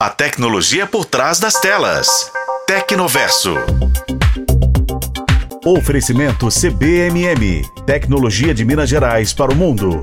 A tecnologia por trás das telas. Tecnoverso. Oferecimento CBMM. Tecnologia de Minas Gerais para o mundo.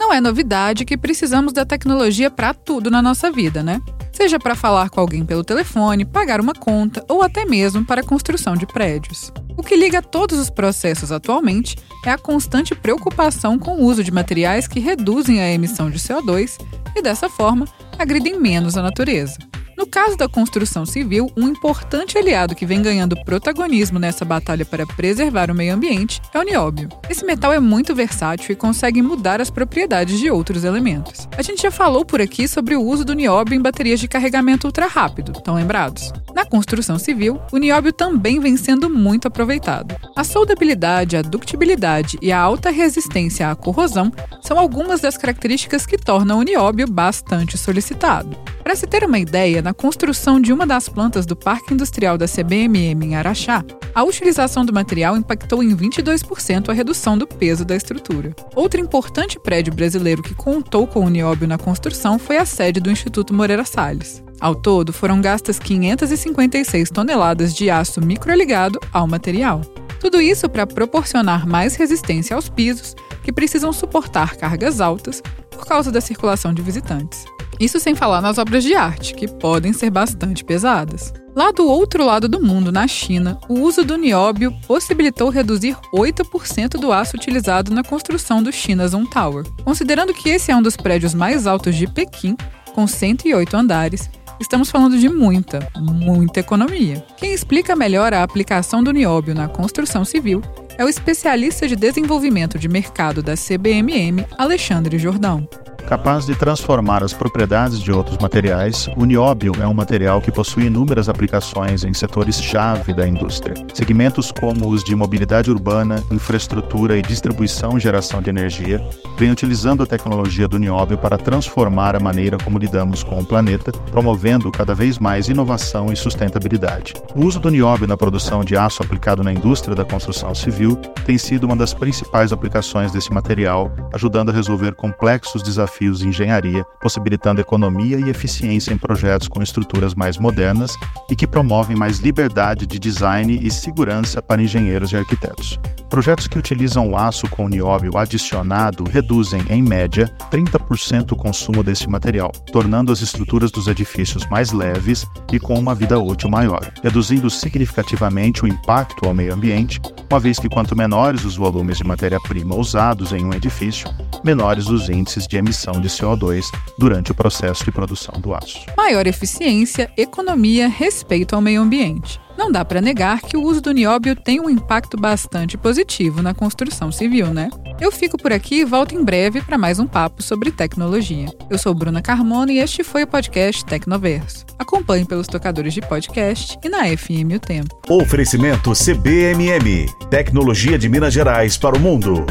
Não é novidade que precisamos da tecnologia para tudo na nossa vida, né? Seja para falar com alguém pelo telefone, pagar uma conta ou até mesmo para a construção de prédios. O que liga todos os processos atualmente é a constante preocupação com o uso de materiais que reduzem a emissão de CO2 e, dessa forma, agridem menos a natureza. No caso da construção civil, um importante aliado que vem ganhando protagonismo nessa batalha para preservar o meio ambiente é o nióbio. Esse metal é muito versátil e consegue mudar as propriedades de outros elementos. A gente já falou por aqui sobre o uso do nióbio em baterias de carregamento ultra rápido, estão lembrados? Na construção civil, o nióbio também vem sendo muito aproveitado. A soldabilidade, a ductibilidade e a alta resistência à corrosão são algumas das características que tornam o nióbio bastante solicitado. Para se ter uma ideia, na construção de uma das plantas do Parque Industrial da CBMM em Araxá, a utilização do material impactou em 22% a redução do peso da estrutura. Outro importante prédio brasileiro que contou com o nióbio na construção foi a sede do Instituto Moreira Salles. Ao todo, foram gastas 556 toneladas de aço microligado ao material. Tudo isso para proporcionar mais resistência aos pisos, que precisam suportar cargas altas por causa da circulação de visitantes. Isso sem falar nas obras de arte, que podem ser bastante pesadas. Lá do outro lado do mundo, na China, o uso do nióbio possibilitou reduzir 8% do aço utilizado na construção do Chinazon Tower. Considerando que esse é um dos prédios mais altos de Pequim, com 108 andares, estamos falando de muita, muita economia. Quem explica melhor a aplicação do nióbio na construção civil é o especialista de desenvolvimento de mercado da CBMM, Alexandre Jordão. Capaz de transformar as propriedades de outros materiais, o nióbio é um material que possui inúmeras aplicações em setores-chave da indústria. Segmentos como os de mobilidade urbana, infraestrutura e distribuição e geração de energia vêm utilizando a tecnologia do nióbio para transformar a maneira como lidamos com o planeta, promovendo cada vez mais inovação e sustentabilidade. O uso do nióbio na produção de aço aplicado na indústria da construção civil tem sido uma das principais aplicações desse material, ajudando a resolver complexos desafios desafios de engenharia, possibilitando economia e eficiência em projetos com estruturas mais modernas e que promovem mais liberdade de design e segurança para engenheiros e arquitetos. Projetos que utilizam aço com nióbio adicionado reduzem, em média, 30% o consumo desse material, tornando as estruturas dos edifícios mais leves e com uma vida útil maior, reduzindo significativamente o impacto ao meio ambiente, uma vez que quanto menores os volumes de matéria-prima usados em um edifício, menores os índices de emissão de CO2 durante o processo de produção do aço. Maior eficiência, economia, respeito ao meio ambiente. Não dá para negar que o uso do nióbio tem um impacto bastante positivo na construção civil, né? Eu fico por aqui e volto em breve para mais um papo sobre tecnologia. Eu sou Bruna Carmona e este foi o podcast Tecnoverso. Acompanhe pelos tocadores de podcast e na FM O Tempo. Oferecimento CBMM Tecnologia de Minas Gerais para o mundo.